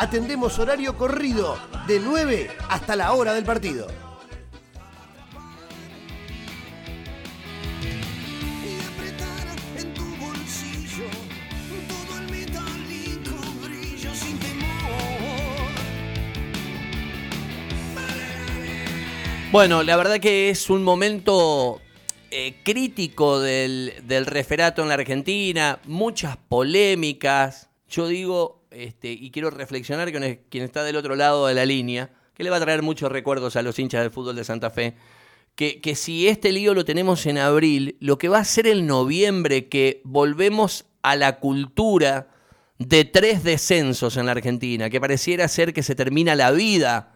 Atendemos horario corrido de 9 hasta la hora del partido. Bueno, la verdad que es un momento eh, crítico del, del, referato en la Argentina, muchas polémicas. Yo digo, este, y quiero reflexionar con quien está del otro lado de la línea, que le va a traer muchos recuerdos a los hinchas del fútbol de Santa Fe, que, que si este lío lo tenemos en abril, lo que va a ser el noviembre, que volvemos a la cultura de tres descensos en la Argentina, que pareciera ser que se termina la vida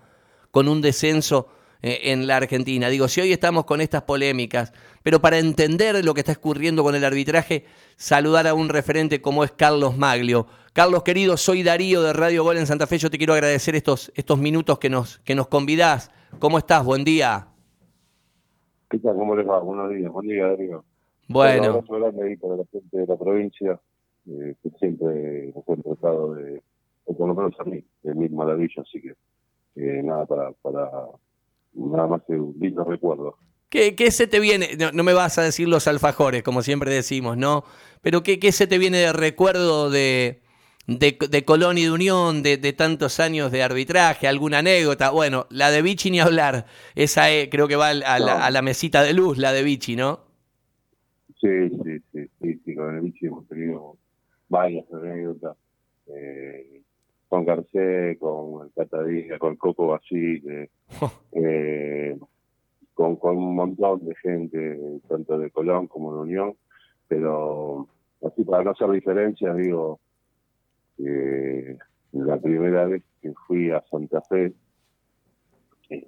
con un descenso en la Argentina. Digo, si hoy estamos con estas polémicas, pero para entender lo que está ocurriendo con el arbitraje, saludar a un referente como es Carlos Maglio. Carlos, querido, soy Darío de Radio Gol en Santa Fe. Yo te quiero agradecer estos, estos minutos que nos, que nos convidás. ¿Cómo estás? Buen día. ¿Qué tal? ¿Cómo les va? Buenos días. Buen día, Darío. Bueno. Un abrazo grande ahí para la gente de la provincia, eh, que siempre nos han tratado de, o por lo menos a mí, de mil maravillas, así que eh, nada, para, para nada más que un lindo recuerdo. ¿Qué, ¿Qué, se te viene? No, me vas a decir los alfajores, como siempre decimos, ¿no? Pero ¿qué, qué se te viene de recuerdo de, de, de Colón y de Unión, de, de, tantos años de arbitraje? ¿Alguna anécdota? Bueno, la de Vichy ni hablar. Esa creo que va a la, no. a la, mesita de luz, la de Vichy, ¿no? Sí, sí, sí, sí, sí con el Vichy hemos tenido varias anécdotas. Eh, con Garcés, con el Catadilla, con Coco Basile, eh, con, con un montón de gente, tanto de Colón como de Unión, pero así para no hacer diferencias, digo, eh, la primera vez que fui a Santa Fe, eh,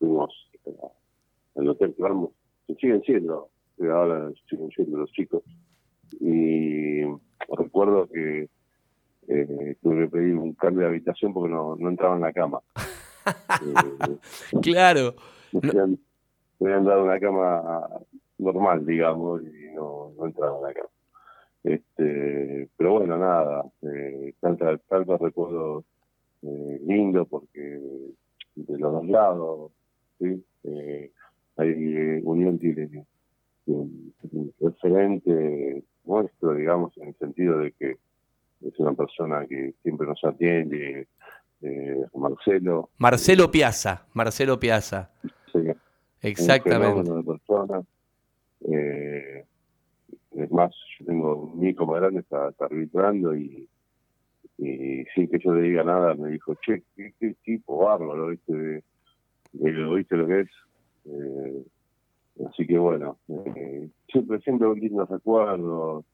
fuimos en el Hotel Clarmo, que siguen siendo, ahora siguen siendo los chicos, y recuerdo que eh, tuve que pedir un cambio de habitación porque no, no entraba en la cama. claro. Me habían, me habían, dado una cama normal, digamos, y no, no entraba en la cama. Este, pero bueno, nada, eh, tantos tanta recuerdos eh, lindos porque de los dos lados, ¿sí? Eh, hay, Unión tiene un, un referente nuestro, digamos, en el sentido de que es una persona que siempre nos atiende, eh, Marcelo. Marcelo Piazza, Marcelo Piazza. Sí, Exactamente. Un de persona. Eh, es más, yo tengo un hijo más grande, está, está arbitrando y, y sin que yo le diga nada me dijo, che, qué, qué tipo bárbaro, ¿viste? ¿Viste lo que es? Eh, así que bueno, eh, siempre, siempre un lindo recuerdo.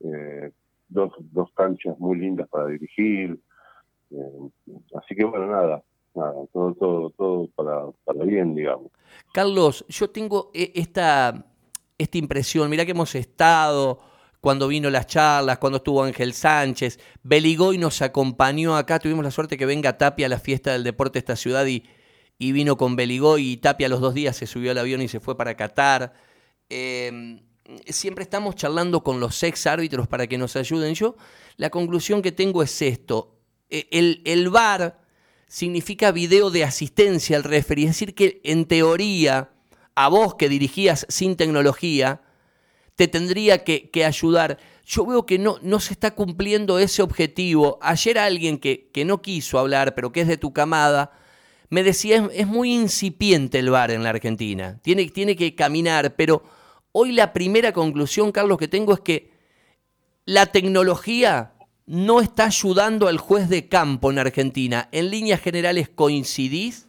Eh, dos, dos canchas muy lindas para dirigir. Eh, así que bueno, nada, nada, todo, todo, todo para, para bien, digamos. Carlos, yo tengo esta, esta impresión, mira que hemos estado cuando vino las charlas, cuando estuvo Ángel Sánchez, Beligoy nos acompañó acá, tuvimos la suerte que venga Tapia a la fiesta del deporte de esta ciudad y, y vino con Beligoy y Tapia los dos días se subió al avión y se fue para Qatar. Eh, siempre estamos charlando con los ex árbitros para que nos ayuden. Yo la conclusión que tengo es esto. El, el VAR significa video de asistencia al referee, es decir que en teoría a vos que dirigías sin tecnología te tendría que, que ayudar. Yo veo que no, no, se está cumpliendo ese objetivo. Ayer alguien que, que, no quiso hablar, pero que es de tu camada, me decía, es, es muy incipiente el VAR en la Argentina. Tiene, tiene que caminar, pero Hoy la primera conclusión, Carlos, que tengo es que la tecnología no está ayudando al juez de campo en Argentina. ¿En líneas generales coincidís?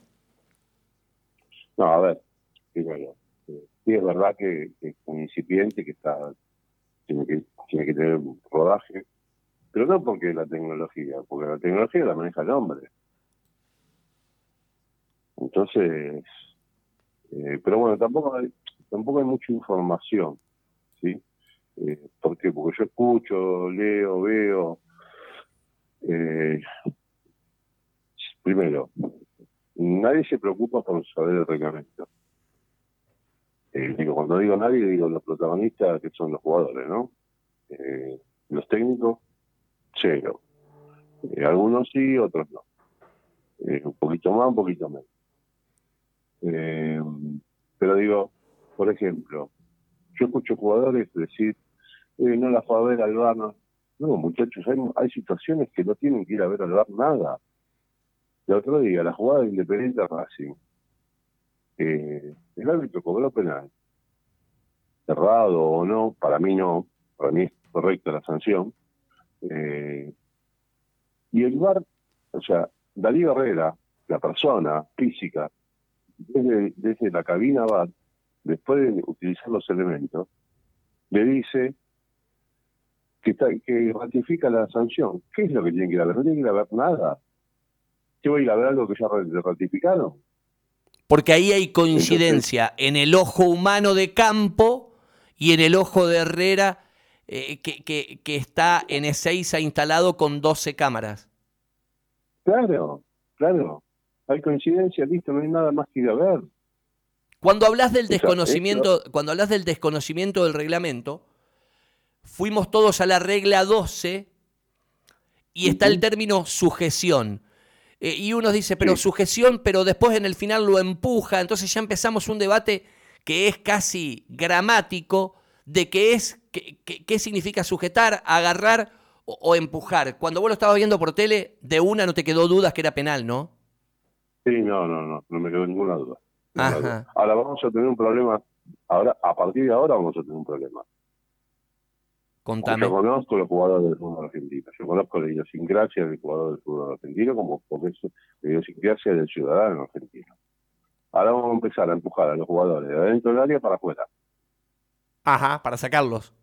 No, a ver, sí es verdad que, es un incipiente que está tiene que, tiene que tener rodaje, pero no porque la tecnología, porque la tecnología la maneja el hombre. Entonces, eh, pero bueno, tampoco tampoco hay mucha información, ¿sí? Eh. Porque yo escucho, leo, veo. Eh, primero, nadie se preocupa por saber el reglamento. Eh, digo, cuando digo nadie, digo los protagonistas que son los jugadores, ¿no? Eh, los técnicos, cero. Eh, algunos sí, otros no. Un poquito más, un poquito menos. Pero digo, por ejemplo, yo escucho jugadores decir, no la fue a ver al bar. No, muchachos, hay, hay situaciones que no tienen que ir a ver al bar nada. El otro día, la jugada de Independiente Racing, el árbitro cobró penal. Cerrado o no, para mí no, para mí es correcta la sanción. Eh, y el bar, o sea, Darío Herrera, la persona física, desde, desde la cabina bar, después de utilizar los elementos, le dice que, está, que ratifica la sanción. ¿Qué es lo que tiene que ir a ver? No tiene que ir a ver nada. ¿Qué voy a ir a ver algo que ya ratificaron? Porque ahí hay coincidencia en el ojo humano de campo y en el ojo de Herrera eh, que, que, que, está en Ezeiza instalado con 12 cámaras. Claro, claro. Hay coincidencia, listo, no hay nada más que ir a ver. Cuando hablas del desconocimiento, cuando hablas del desconocimiento del reglamento, fuimos todos a la regla 12 y está el término sujeción. Eh, y uno dice, pero sujeción, pero después en el final lo empuja. Entonces ya empezamos un debate que es casi gramático de qué es, qué, qué, significa sujetar, agarrar o, empujar. Cuando vos lo estabas viendo por tele, de una no te quedó dudas que era penal, ¿no? Sí, no, no, no, no me quedó ninguna duda. Ahora vamos a tener un problema, ahora, a partir de ahora vamos a tener un problema. Contame. Yo conozco los jugadores del fútbol argentino, yo conozco la idiosincrasia del jugador del fútbol argentino como es la idiosincrasia del ciudadano argentino. Ahora vamos a empezar a empujar a los jugadores de adentro del área para afuera. Ajá, para sacarlos.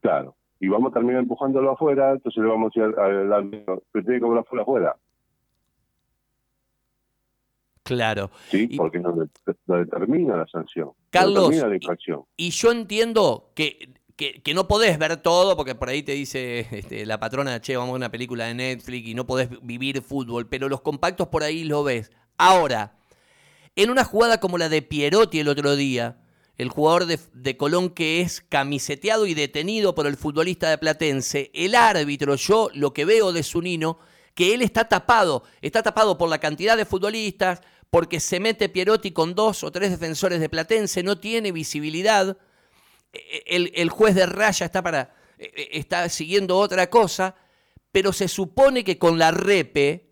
Claro. Y vamos a terminar empujándolo afuera, entonces le vamos a decir al árbitro, pero tiene que cobrar fuera afuera. Claro. Sí, porque no, determina la sanción. Carlos, determina la infracción. Y, yo entiendo que que, no podés ver todo, porque por ahí te dice este, la patrona, che, vamos a una película de Netflix y no podés vivir fútbol, pero los compactos por ahí lo ves. Ahora, en una jugada como la de Pierotti el otro día, el jugador de, Colón que es camiseteado y detenido por el futbolista de Platense, el árbitro, yo lo que veo de Zunino, que él está tapado, está tapado por la cantidad de futbolistas, porque se mete Pierotti con dos o tres defensores de Platense, no tiene visibilidad el, juez de raya está, para, e, e, está siguiendo otra cosa, pero se supone que con la repe,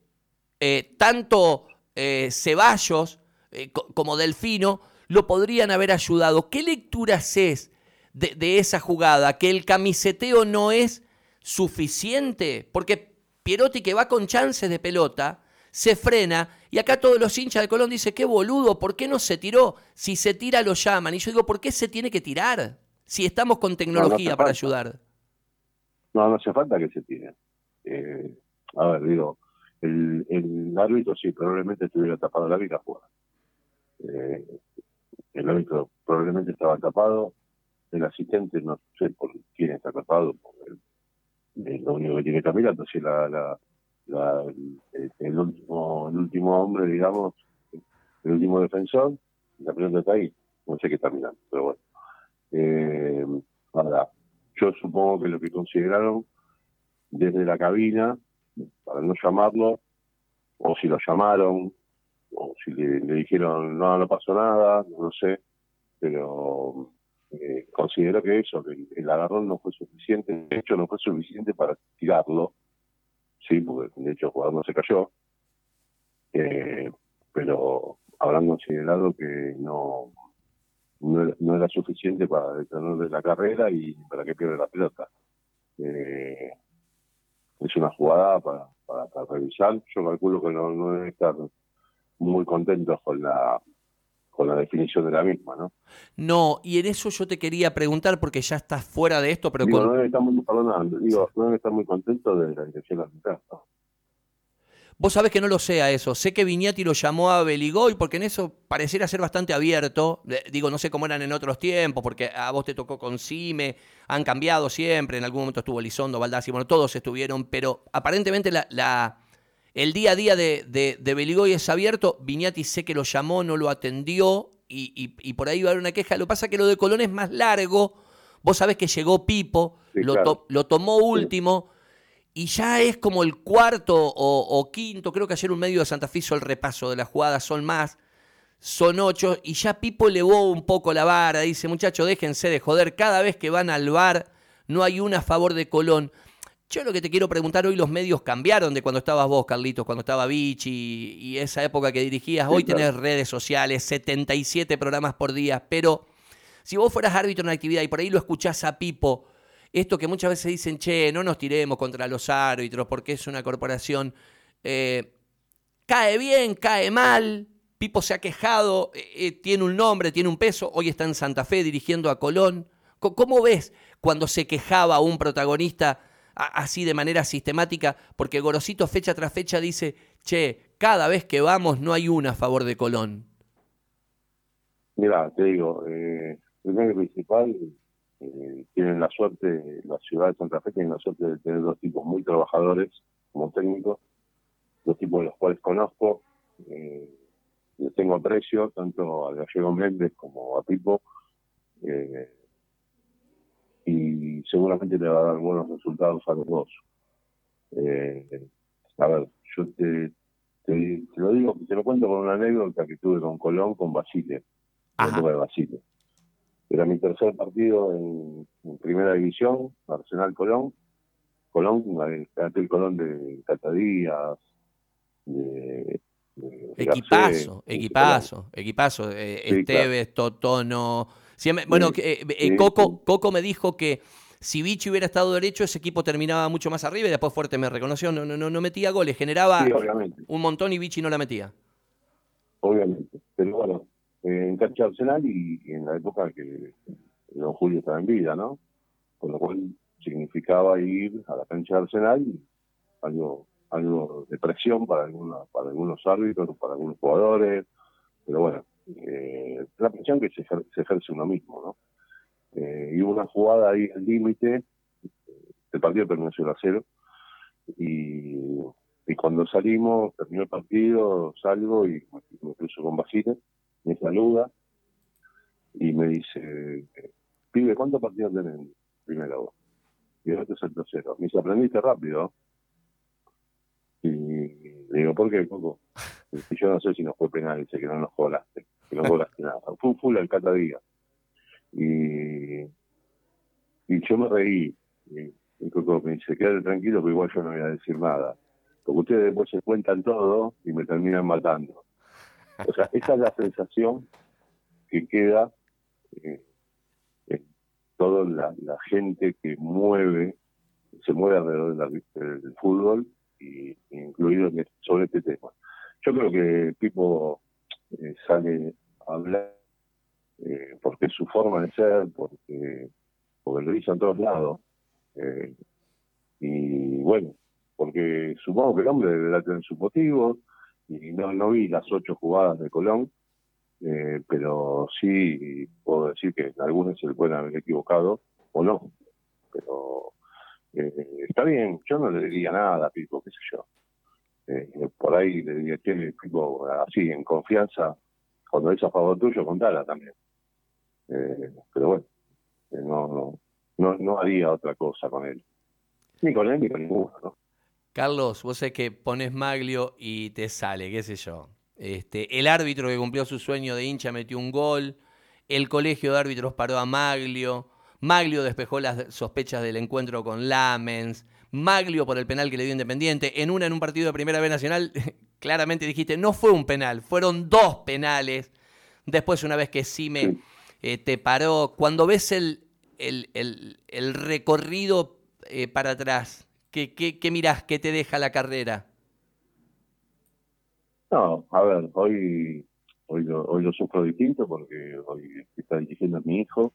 eh, tanto eh, Ceballos eh, como Delfino lo podrían haber ayudado. ¿Qué lectura haces de, de, esa jugada? ¿Que el camiseteo no es suficiente? Porque Pierotti que va con chances de pelota, se frena y acá todos los hinchas de Colón dicen, qué boludo, ¿por qué no se tiró? Si se tira lo llaman. Y yo digo, ¿por qué se tiene que tirar? si estamos con tecnología para ayudar. No, no hace falta que se tire. Eh, a ver, digo, el, el, árbitro sí, probablemente estuviera tapado la vida fuera. Eh, el árbitro probablemente estaba tapado, el asistente no sé por quién está tapado, porque el, lo único que tiene caminando, si la, la, la el, último, el último hombre, digamos, el último defensor, la pelota está ahí, no sé qué está mirando, pero bueno. Eh, yo supongo que lo que consideraron desde la cabina, para no llamarlo, o si lo llamaron, o si le, dijeron no, no pasó nada, no sé, pero eh, considero que eso, que el, agarrón no fue suficiente, de hecho no fue suficiente para tirarlo, sí, porque de hecho el jugador no se cayó, eh, pero habrán considerado que no no era, suficiente para detenerle la carrera y para que pierda la pelota. Eh, es una jugada para, para, revisar. Yo calculo que no, no deben estar muy contentos con la con la definición de la misma, ¿no? No, y en eso yo te quería preguntar, porque ya estás fuera de esto, pero... Digo, no deben estar muy, digo, no estar muy contentos de la dirección arbitral, ¿no? Vos sabés que no lo sé a eso. Sé que Viñati lo llamó a Beligoy porque en eso pareciera ser bastante abierto. Digo, no sé cómo eran en otros tiempos, porque a vos te tocó con Cime, han cambiado siempre. En algún momento estuvo Lizondo, Baldassi, bueno, todos estuvieron, pero aparentemente la, el día a día de, de, Beligoy es abierto. Viñati sé que lo llamó, no lo atendió y, por ahí va a haber una queja. Lo que pasa es que lo de Colón es más largo. Vos sabés que llegó Pipo, lo, lo tomó último y ya es como el cuarto o, quinto, creo que ayer un medio de Santa Fe hizo el repaso de las jugadas, son más, son ocho, y ya Pipo elevó un poco la vara, dice, muchachos, déjense de joder, cada vez que van al bar no hay una a favor de Colón. Yo lo que te quiero preguntar, hoy los medios cambiaron de cuando estabas vos, Carlitos, cuando estaba Vichy y, esa época que dirigías. Hoy tenés redes sociales, 77 programas por día, pero si vos fueras árbitro en actividad y por ahí lo escuchás a Pipo, esto que muchas veces dicen, che, no nos tiremos contra los árbitros porque es una corporación, eh, cae bien, cae mal, Pipo se ha quejado, eh, eh, tiene un nombre, tiene un peso, hoy está en Santa Fe dirigiendo a Colón. ¿Cómo ves cuando se quejaba un protagonista así de manera sistemática? Porque Gorosito fecha tras fecha dice, che, cada vez que vamos no hay una a favor de Colón. Mira, te digo, eh, primero principal, eh, tienen la suerte, la ciudad de Santa Fe tiene la suerte de tener dos tipos muy trabajadores como técnicos, dos tipos de los cuales conozco, eh, les tengo aprecio tanto a Gallego Méndez como a Pipo, eh, y seguramente le va a dar buenos resultados a los dos. Eh, a ver, yo te, te, lo digo, te lo cuento con una anécdota que tuve con Colón, con Basile, de Basile. Era mi tercer partido en, primera división, Arsenal Colón. Colón, el Colón de Catadías, de, equipazo, equipazo, equipazo, eh, Esteves, Totono. bueno, eh, eh, Coco, Coco me dijo que si Vichy hubiera estado derecho, ese equipo terminaba mucho más arriba y después Fuerte me reconoció, no, no, no metía goles, generaba un montón y Vichy no la metía. Obviamente, pero bueno, en cancha Arsenal y, en la época que Don Julio estaba en vida, ¿no? Con lo cual significaba ir a la cancha de Arsenal y algo, algo de presión para, alguna, para algunos árbitros, para algunos jugadores, pero bueno, eh, la presión que se, ejerce uno mismo, ¿no? Y una jugada ahí al límite, el partido permaneció a cero, y, y cuando salimos, terminó el partido, salgo y me cruzo con Basile, me saluda y me dice, pibe, ¿cuántos partidos tienen primero Y yo, este es el tercero. Me dice, rápido. Y le digo, ¿por qué, Coco? Y yo no sé si nos fue penal, dice que no nos colaste, que no colaste nada. Fue full al catadía. Y, y yo me reí. Y, Coco me dice, quédate tranquilo, que igual yo no voy a decir nada. Porque ustedes después se cuentan todo y me terminan matando. O sea, esa es la sensación que queda eh, en toda la, gente que mueve, se mueve alrededor del fútbol, y, incluido sobre este tema. Yo creo que Pipo eh, sale a hablar eh, porque es su forma de ser, porque, porque lo dice en todos lados. y bueno, porque supongo que el hombre deberá tener sus motivos, y no, no vi las ocho jugadas de Colón, eh, pero sí puedo decir que algunos se le pueden haber equivocado o no. Pero eh, está bien, yo no le diría nada a Pico, qué sé yo. Eh, por ahí le diría, tiene Pico así, en confianza, cuando es a favor tuyo, contala también. pero bueno, no, no, no, no haría otra cosa con él. Ni con él ni con ninguno, ¿no? Carlos, vos sé que pones Maglio y te sale, qué sé yo. Este, el árbitro que cumplió su sueño de hincha metió un gol. El colegio de árbitros paró a Maglio. Maglio despejó las sospechas del encuentro con Lamens. Maglio por el penal que le dio Independiente. En una, en un partido de Primera B Nacional, claramente dijiste, no fue un penal, fueron dos penales. Después, una vez que Sime eh, te paró, cuando ves el, el, recorrido eh, para atrás, ¿Qué, qué, qué mirás? ¿Qué te deja la carrera? No, a ver, hoy hoy lo, hoy lo sufro distinto porque hoy está dirigiendo a mi hijo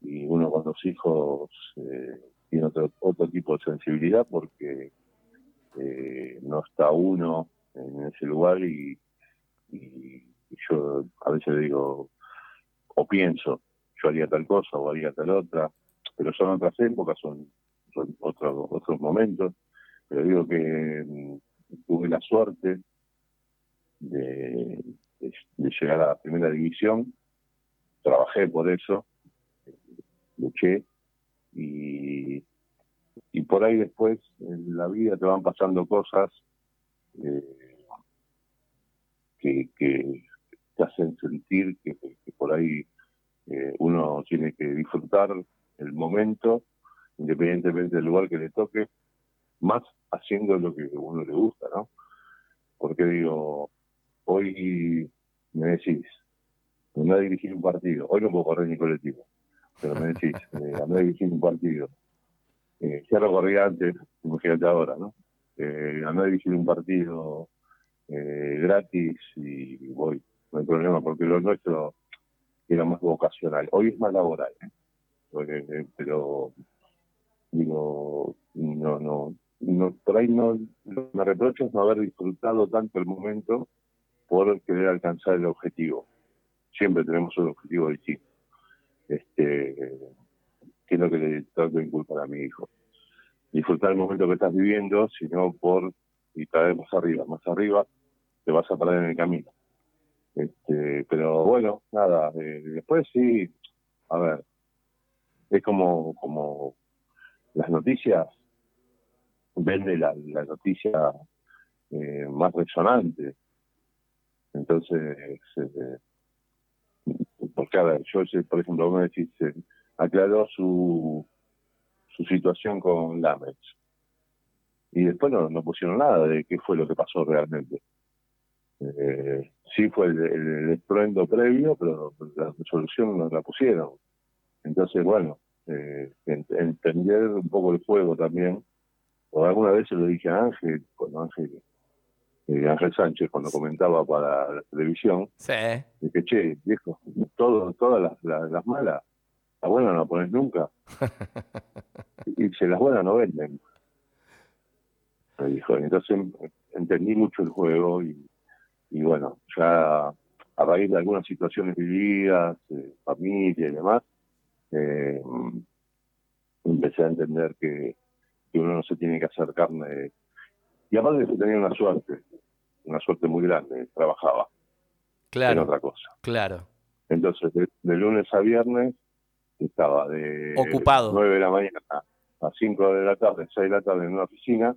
y uno con los hijos eh, tiene otro, otro tipo de sensibilidad porque eh, no está uno en ese lugar y, y, yo a veces digo o pienso yo haría tal cosa o haría tal otra pero son otras épocas son otros otros momentos, pero digo que mm, tuve la suerte de, llegar a la primera división, trabajé por eso, luché y, y por ahí después en la vida te van pasando cosas eh, que, que te hacen sentir que, que por ahí eh, uno tiene que disfrutar el momento, independientemente del lugar que le toque, más haciendo lo que a uno le gusta, ¿no? Porque digo, hoy me decís, no a dirigir un partido, hoy no puedo correr ni colectivo, pero me decís, eh, a dirigir un partido, eh, ya lo corría antes, imagínate ahora, ¿no? Eh, a dirigir un partido eh, gratis y voy, no hay problema, porque lo nuestro era más vocacional, hoy es más laboral, ¿eh? Eh, pero digo, no, no, no, por ahí no, me reprocho no haber disfrutado tanto el momento por querer alcanzar el objetivo. Siempre tenemos un objetivo distinto. Este, que es lo que le trato de inculcar a mi hijo. Disfrutar el momento que estás viviendo, sino por y cada más arriba, más arriba, te vas a parar en el camino. Este, pero bueno, nada, eh, después sí, a ver, es como, como las noticias, vende la, la noticia eh, más resonante. Entonces, eh, porque a ver, yo, por ejemplo, me decís, eh, aclaró su, su situación con Lamex. Y después no, no pusieron nada de qué fue lo que pasó realmente. Eh, sí fue el, el, estruendo previo, pero la resolución no la pusieron. Entonces, bueno, eh, entender un poco el juego también. O alguna vez se lo dije a Ángel, cuando Ángel, eh, Ángel Sánchez, cuando comentaba para la televisión, sí. dije, che, viejo, todo, todas las, las, malas, las buenas no las pones nunca. y si las buenas no venden. Me dijo, entonces entendí mucho el juego y, y bueno, ya a raíz de algunas situaciones vividas, eh, familia y demás, eh, empecé a entender que, uno no se tiene que hacer carne. Y aparte que tenía una suerte, una suerte muy grande, trabajaba claro, en otra cosa. Claro. Entonces, de, lunes a viernes estaba de ocupado 9 de la mañana a 5 de la tarde, 6 de la tarde en una oficina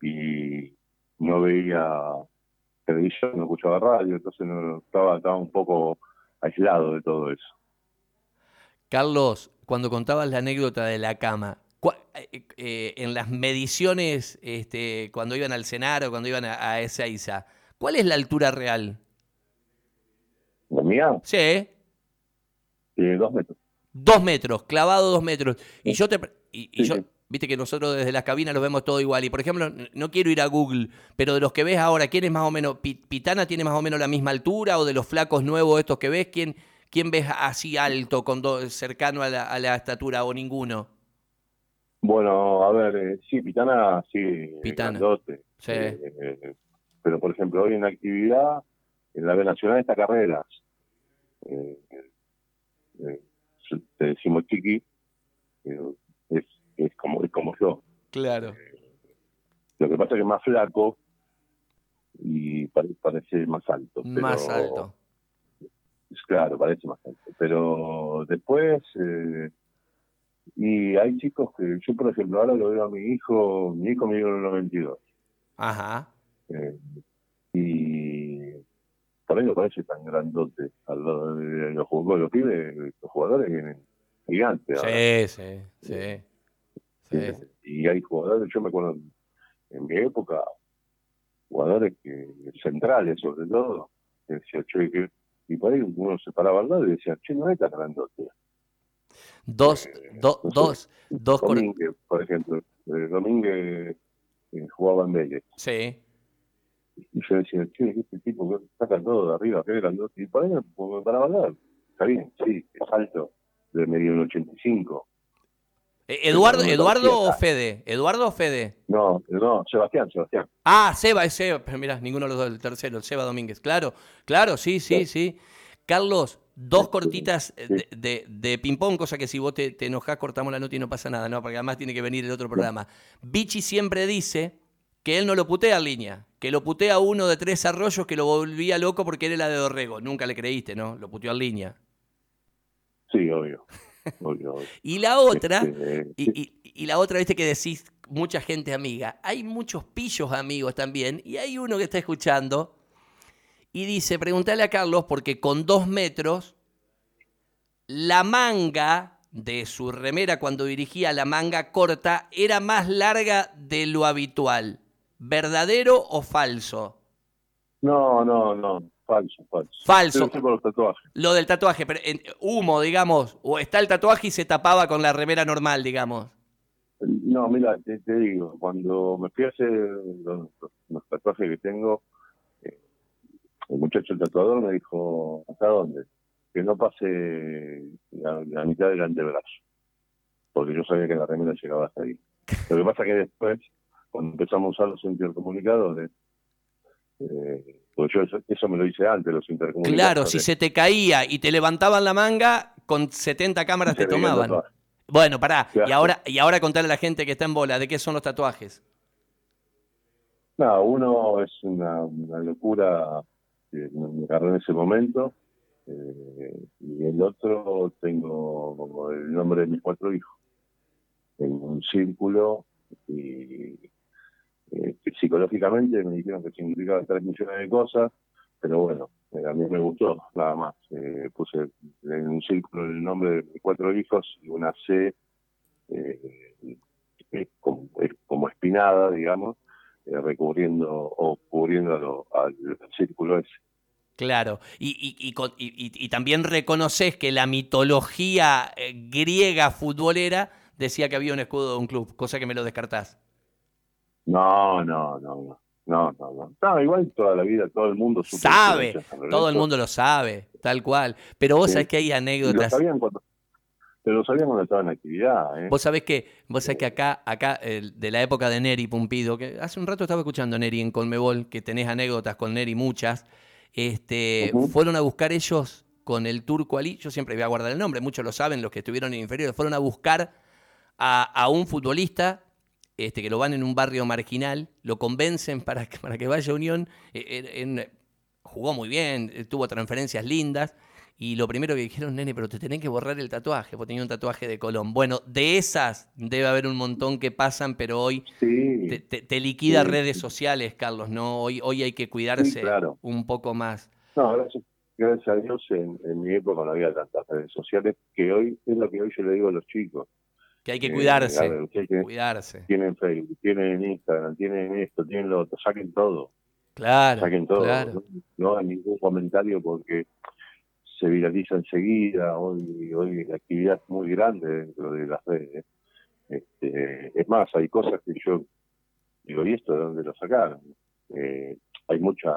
y no veía televisión, no escuchaba radio, entonces no, estaba, estaba un poco aislado de todo eso. Carlos, cuando contabas la anécdota de la cama, eh, eh, en las mediciones, este, cuando iban al cenar o cuando iban a, esa Isa, ¿cuál es la altura real? ¿La mía? Sí. Dos metros. Dos metros, clavado dos metros. Y yo te. Y, yo, Viste que nosotros desde las cabinas lo vemos todo igual. Y por ejemplo, no quiero ir a Google, pero de los que ves ahora, ¿quién es más o menos? ¿Pitana tiene más o menos la misma altura? ¿O de los flacos nuevos estos que ves, quién, ¿Quién ves así alto, con cercano a la, estatura o ninguno? Bueno, a ver, eh, sí, Pitana, sí, Pitana. Sí. Eh, eh, pero, por ejemplo, hoy en la actividad, en la B Nacional está carreras. te decimos chiqui, es, es, como, es como yo. Claro. lo que pasa es que es más flaco y parece más alto. Más alto Claro, parece más alto. Pero después, eh, y hay chicos que, yo por ejemplo, ahora lo veo a mi hijo, mi hijo me dio en el 92. Ajá. Eh, y por ahí no parece tan grandote al lado de los jugadores, los pibes, los jugadores vienen gigantes. Sí, sí, sí, sí, Y hay jugadores, yo me acuerdo en mi época, jugadores que centrales sobre todo, que decía, que y por ahí uno se paraba al lado y decía, che, no es tan grandote. Dos, eh, do, dos, dos. Domínguez, por ejemplo. Eh, Domínguez eh, jugaba en Vélez. Sí. Y yo decía, che, este tipo saca todo de arriba, qué grandote. Y por ahí me paraba al lado. Está bien, sí, es alto, de medio un 85. Eh, ¿Eduardo, Eduardo o Fede? ¿Eduardo o Fede? No, no, Sebastián, Sebastián. Ah, Seba, es Seba. Pero mirá, ninguno de los dos, el tercero, Seba Domínguez. Claro, claro, sí, sí, sí. Carlos, dos cortitas de, de, ping-pong, cosa que si vos te, te enojás, cortamos la nota y no pasa nada, ¿no? Porque además tiene que venir el otro programa. Vichy siempre dice que él no lo putea en línea, que lo putea uno de tres arroyos que lo volvía loco porque era de Dorrego. Nunca le creíste, ¿no? Lo puteó en línea. Sí, obvio. Y la otra, este, y, y la otra, viste que decís, mucha gente amiga. Hay muchos pillos amigos también, y hay uno que está escuchando y dice, pregúntale a Carlos, porque con dos metros, la manga de su remera cuando dirigía la manga corta era más larga de lo habitual. ¿Verdadero o falso? No, no, no, falso, falso. Falso. Pero sí por los tatuajes. Lo del tatuaje, pero en humo, digamos, o está el tatuaje y se tapaba con la remera normal, digamos. No, mira, te, te digo, cuando me fui a hacer los, los tatuajes que tengo, eh, el muchacho, el tatuador, me dijo, ¿hasta dónde? Que no pase la, la mitad del antebrazo, porque yo sabía que la remera llegaba hasta ahí. Lo que pasa que después, cuando empezamos a usar los intercomunicadores, eh, yo eso, eso me lo hice antes, los intercomunicadores. Claro, si se te caía y te levantaban la manga, con 70 cámaras te tomaban. Bueno, pará, y ahora, y ahora contarle a la gente que está en bola, ¿de qué son los tatuajes? No, uno es una, una locura que me agarró en ese momento, eh, y el otro tengo el nombre de mis cuatro hijos en un círculo y eh, psicológicamente me dijeron que significaba tres millones de cosas, pero bueno, eh, a mí me gustó nada más. Eh, puse en un círculo el nombre de mis cuatro hijos y una C eh, como, como espinada, digamos, eh, recubriendo o cubriendo lo- al, círculo ese. Claro, y, y- y también reconoces que la mitología griega futbolera decía que había un escudo de un club, cosa que me lo descartás. No, no, no, no. No, no, no. No, igual toda la vida, todo el mundo supo Sabe, todo el mundo lo sabe, tal cual. Pero vos Sí. sabés que hay Y lo anécdotas. sabían cuando, pero lo sabían cuando estaban en actividad, ¿eh? Vos sabés que, vos sabés que acá, acá el- de la época de Neri Pumpido, que hace un rato estaba escuchando Neri en Colmebol, que tenés anécdotas con Neri muchas, este, fueron a buscar ellos con el turco Ali, yo siempre voy a guardar el nombre, muchos lo saben, los que estuvieron en inferiores, fueron a buscar a, a un futbolista este, que lo van en un barrio marginal, lo convencen para que, para que vaya a Unión, eh, en- en- jugó muy bien, eh, tuvo transferencias lindas, y lo primero que dijeron, nene, pero te tenés que borrar el tatuaje, porque tenía un tatuaje de Colón. Bueno, de esas debe haber un montón que pasan, pero hoy Sí, te, te- te liquida Sí. redes sociales, Carlos, ¿no? Hoy, hoy hay que cuidarse Sí, claro. un poco más. no, gracias, gracias a Dios en, en mi época no había tantas redes sociales que hoy es lo que hoy yo le digo a los chicos. Que hay que Eh, cuidarse, que cuidarse. tienen Facebook, tienen Instagram, tienen esto, tienen lo otro, saquen todo. Claro, saquen todo, claro. no, no hagan ningún comentario porque se viraliza enseguida, hoy, hoy la actividad es muy grande dentro de las redes. Este, es más, hay cosas que yo digo, ¿y esto de dónde lo sacaron? Eh, hay mucha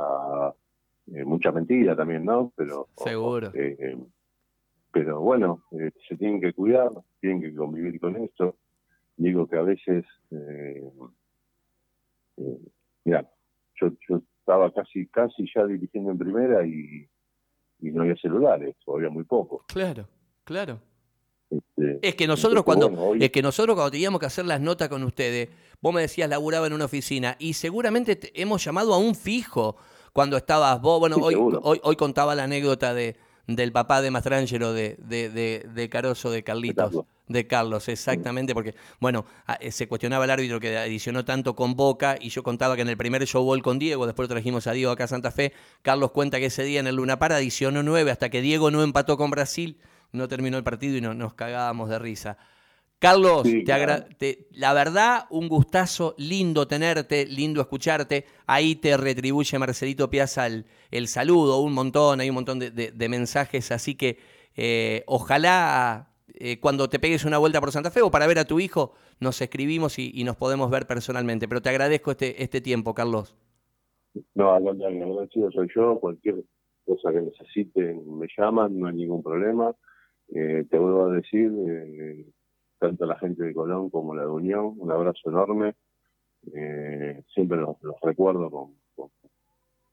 eh, mucha mentira también, ¿no? Pero Seguro. eh, pero bueno, eh, se tienen que cuidar, tienen que convivir con esto. Digo que a veces, eh, eh, mira, yo, yo estaba casi casi ya dirigiendo en primera y, y no había celulares, o había muy poco. Claro, claro. Este, Es que nosotros cuando bueno, hoy- es que nosotros cuando teníamos que hacer las notas con ustedes, vos me decías laburaba en una oficina y seguramente te- hemos llamado a un fijo cuando estabas vos. Bueno, Sí, hoy, hoy hoy contaba la anécdota de del papá de Mastrangelo de, de, de, de Caroso de Carlitos. De Carlos, exactamente, porque, bueno, eh, se cuestionaba el árbitro que adicionó tanto con Boca y yo contaba que en el primer show ball con Diego, después lo trajimos a Diego acá a Santa Fe, Carlos cuenta que ese día en el Luna Par adicionó nueve hasta que Diego no empató con Brasil, no terminó el partido y no- nos cagábamos de risa. Carlos, Sí, te claro. te- la verdad, un gustazo, lindo tenerte, lindo escucharte. Ahí te retribuye Marcelito Piazza el, el saludo, un montón, hay un montón de, de- de mensajes, así que eh, ojalá eh, cuando te pegues una vuelta por Santa Fe o para ver a tu hijo, nos escribimos y, y nos podemos ver personalmente. Pero te agradezco este, este tiempo, Carlos. No, al contrario, agradecido soy yo, cualquier cosa que necesiten me llaman, no hay ningún problema. Eh, te vuelvo a decir, eh, tanto la gente de Colón como la de Unión, un abrazo enorme. Eh, siempre los, los recuerdo con, con-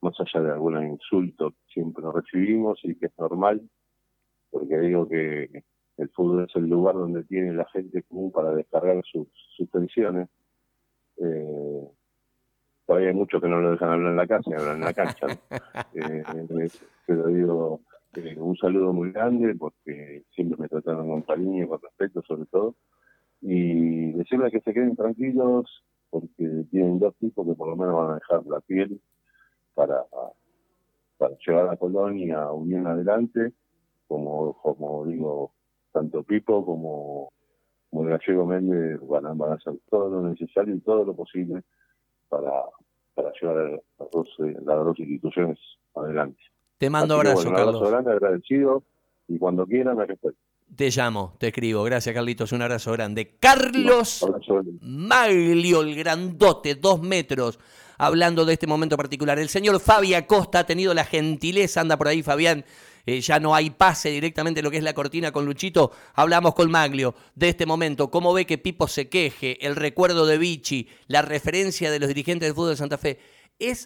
más allá de algún insulto, siempre los recibimos y que es normal, porque digo que el fútbol es el lugar donde tiene la gente común para descargar sus, sus tensiones. Eh, todavía hay muchos que no lo dejan hablar en la casa hablan en la cancha. ¿no? Eh, eh, pero digo, eh, un saludo muy grande porque siempre me trataron con cariño y con respeto sobre todo. y decirles que se queden tranquilos porque tienen dos tipos que por lo menos van a dejar la piel para, para llevar a Colonia bien adelante, como, como digo, tanto Pipo como, como el gallego Méndez van a, van a hacer todo lo necesario y todo lo posible para, para llevar a las dos, eh, las dos instituciones adelante. Te mando abrazo, un abrazo grande, agradecido y cuando quieran, me respeto. Te llamo, te escribo. Gracias, Carlitos. Un abrazo grande. Carlos Maglio, el grandote, dos metros, hablando de este momento particular. El señor Fabi Acosta ha tenido la gentileza, anda por ahí, Fabián. Eh, ya no hay pase directamente lo que es la cortina con Luchito. Hablamos con Maglio de este momento. ¿Cómo ve que Pipo se queje? El recuerdo de Vichy, la referencia de los dirigentes del fútbol de Santa Fe. Es